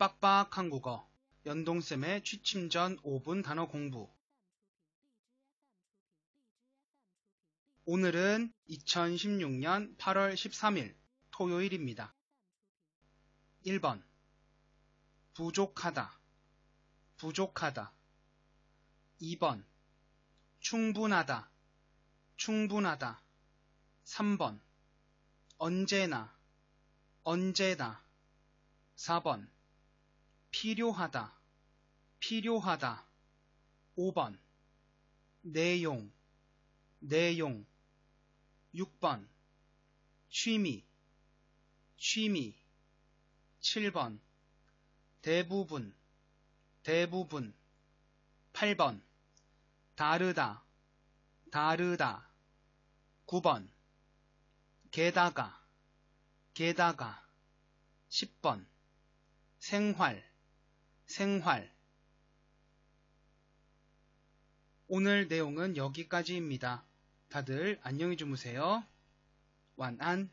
빡빡 한국어. 연동쌤의 취침 전 5분 단어 공부. 오늘은 2016년 8월 13일 토요일입니다. 1번. 부족하다. 부족하다. 2번. 충분하다. 충분하다. 3번. 언제나. 언제나. 4번 필요하다 필요하다. 5번. 내용 내용. 6번. 취미 취미. 7번. 대부분 대부분. 8번. 다르다 다르다. 9번. 게다가 게다가. 10번. 생활 생활 오늘 내용은 여기까지입니다. 다들 안녕히 주무세요. 완안